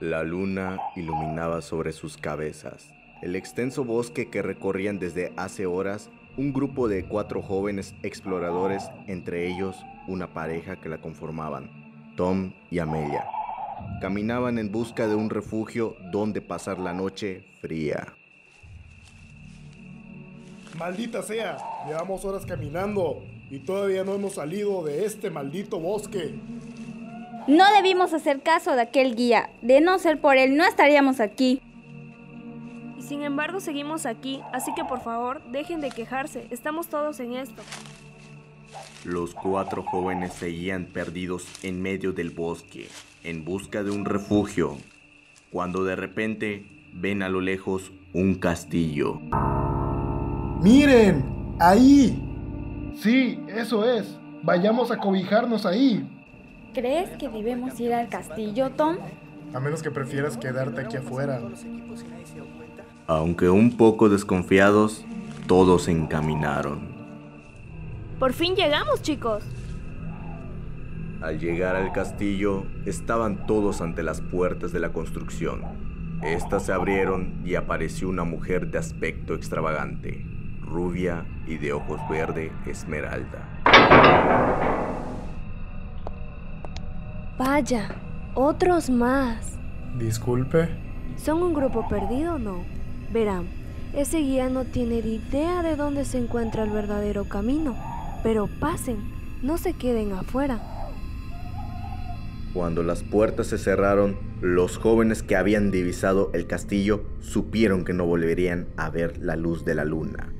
La luna iluminaba sobre sus cabezas. El extenso bosque que recorrían desde hace horas un grupo de cuatro jóvenes exploradores, entre ellos una pareja que la conformaban, Tom y Amelia. Caminaban en busca de un refugio donde pasar la noche fría. Maldita sea, llevamos horas caminando y todavía no hemos salido de este maldito bosque. No debimos hacer caso de aquel guía. De no ser por él, no estaríamos aquí. Y sin embargo seguimos aquí, así que por favor, dejen de quejarse. Estamos todos en esto. Los cuatro jóvenes seguían perdidos en medio del bosque, en busca de un refugio, cuando de repente ven a lo lejos un castillo. ¡Miren! ¡Ahí! Sí, eso es. Vayamos a cobijarnos ahí. ¿Crees que debemos ir al castillo, Tom? A menos que prefieras quedarte aquí afuera. Aunque un poco desconfiados, todos se encaminaron. Por fin llegamos, chicos. Al llegar al castillo, estaban todos ante las puertas de la construcción. Estas se abrieron y apareció una mujer de aspecto extravagante, rubia y de ojos verde esmeralda. Vaya, otros más. Disculpe. ¿Son un grupo perdido o no? Verán, ese guía no tiene ni idea de dónde se encuentra el verdadero camino. Pero pasen, no se queden afuera. Cuando las puertas se cerraron, los jóvenes que habían divisado el castillo supieron que no volverían a ver la luz de la luna.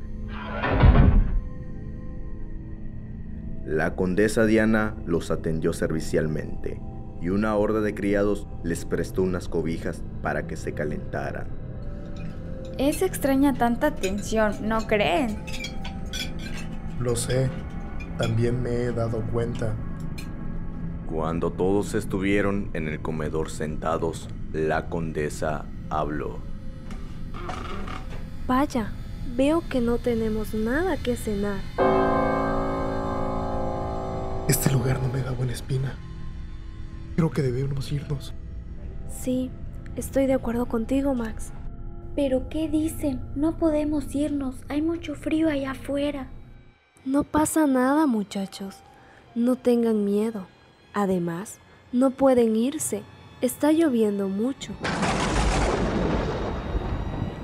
La condesa Diana los atendió servicialmente y una horda de criados les prestó unas cobijas para que se calentaran. Es extraña tanta atención, ¿no creen? Lo sé, también me he dado cuenta. Cuando todos estuvieron en el comedor sentados, la condesa habló. Vaya, veo que no tenemos nada que cenar. Este lugar no me da buena espina. Creo que debemos irnos. Sí, estoy de acuerdo contigo, Max. ¿Pero qué dicen? No podemos irnos. Hay mucho frío allá afuera. No pasa nada, muchachos. No tengan miedo. Además, no pueden irse. Está lloviendo mucho.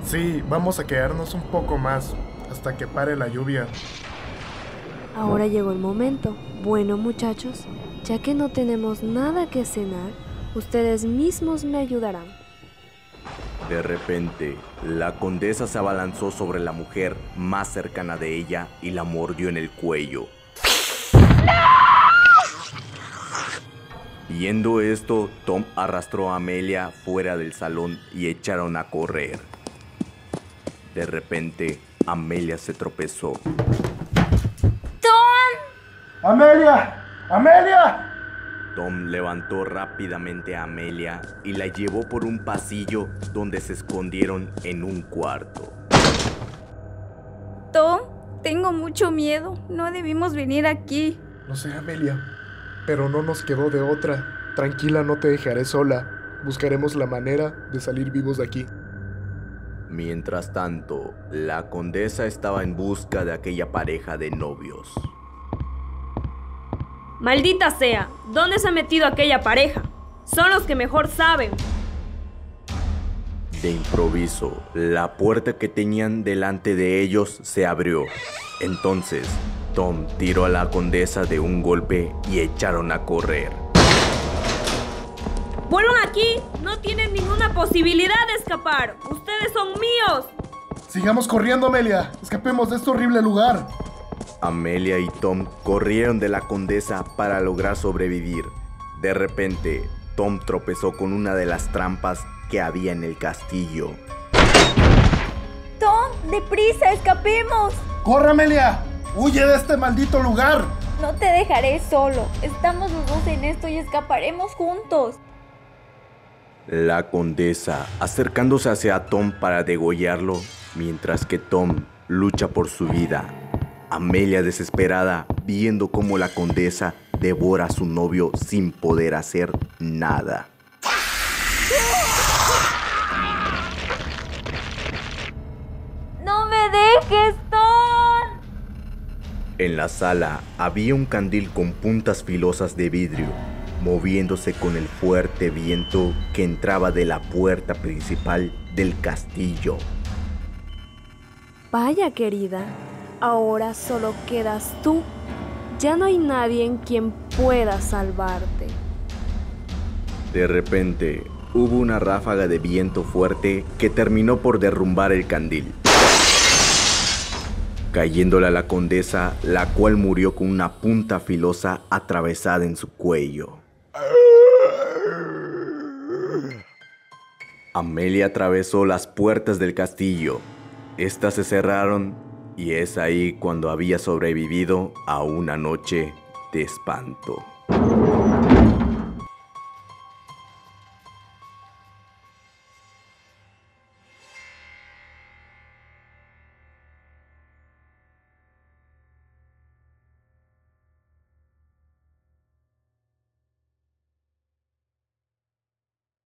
Sí, vamos a quedarnos un poco más hasta que pare la lluvia. Ahora llegó el momento. Bueno, muchachos, ya que no tenemos nada que cenar, ustedes mismos me ayudarán. De repente, la condesa se abalanzó sobre la mujer más cercana de ella y la mordió en el cuello. Viendo esto, Tom arrastró a Amelia fuera del salón y echaron a correr. De repente, Amelia se tropezó. ¡Tom! ¡Amelia! ¡Amelia! Tom levantó rápidamente a Amelia y la llevó por un pasillo donde se escondieron en un cuarto. Tom, tengo mucho miedo. No debimos venir aquí. No sé, Amelia, pero no nos quedó de otra. Tranquila, no te dejaré sola. Buscaremos la manera de salir vivos de aquí. Mientras tanto, la condesa estaba en busca de aquella pareja de novios. Maldita sea, ¿dónde se ha metido aquella pareja? Son los que mejor saben. De improviso, la puerta que tenían delante de ellos se abrió. Entonces, Tom tiró a la condesa de un golpe y echaron a correr. ¡Vuelvan aquí! No tienen ninguna posibilidad de escapar. Ustedes son míos. Sigamos corriendo, Amelia. Escapemos de este horrible lugar. Amelia y Tom corrieron de la condesa para lograr sobrevivir. De repente, Tom tropezó con una de las trampas que había en el castillo. Tom, deprisa, escapemos. ¡Corre, Amelia! ¡Huye de este maldito lugar! No te dejaré solo. Estamos los dos en esto y escaparemos juntos. La condesa acercándose hacia Tom para degollarlo, mientras que Tom lucha por su vida. Amelia desesperada viendo cómo la condesa devora a su novio sin poder hacer nada. ¡No me dejes, Tom! En la sala había un candil con puntas filosas de vidrio, moviéndose con el fuerte viento que entraba de la puerta principal del castillo. Vaya, querida, ahora solo quedas tú. Ya no hay nadie en quien pueda salvarte. De repente, hubo una ráfaga de viento fuerte que terminó por derrumbar el candil, cayéndole a la condesa, la cual murió con una punta filosa atravesada en su cuello. Amelia atravesó las puertas del castillo. Estas se cerraron y es ahí cuando había sobrevivido a una noche de espanto.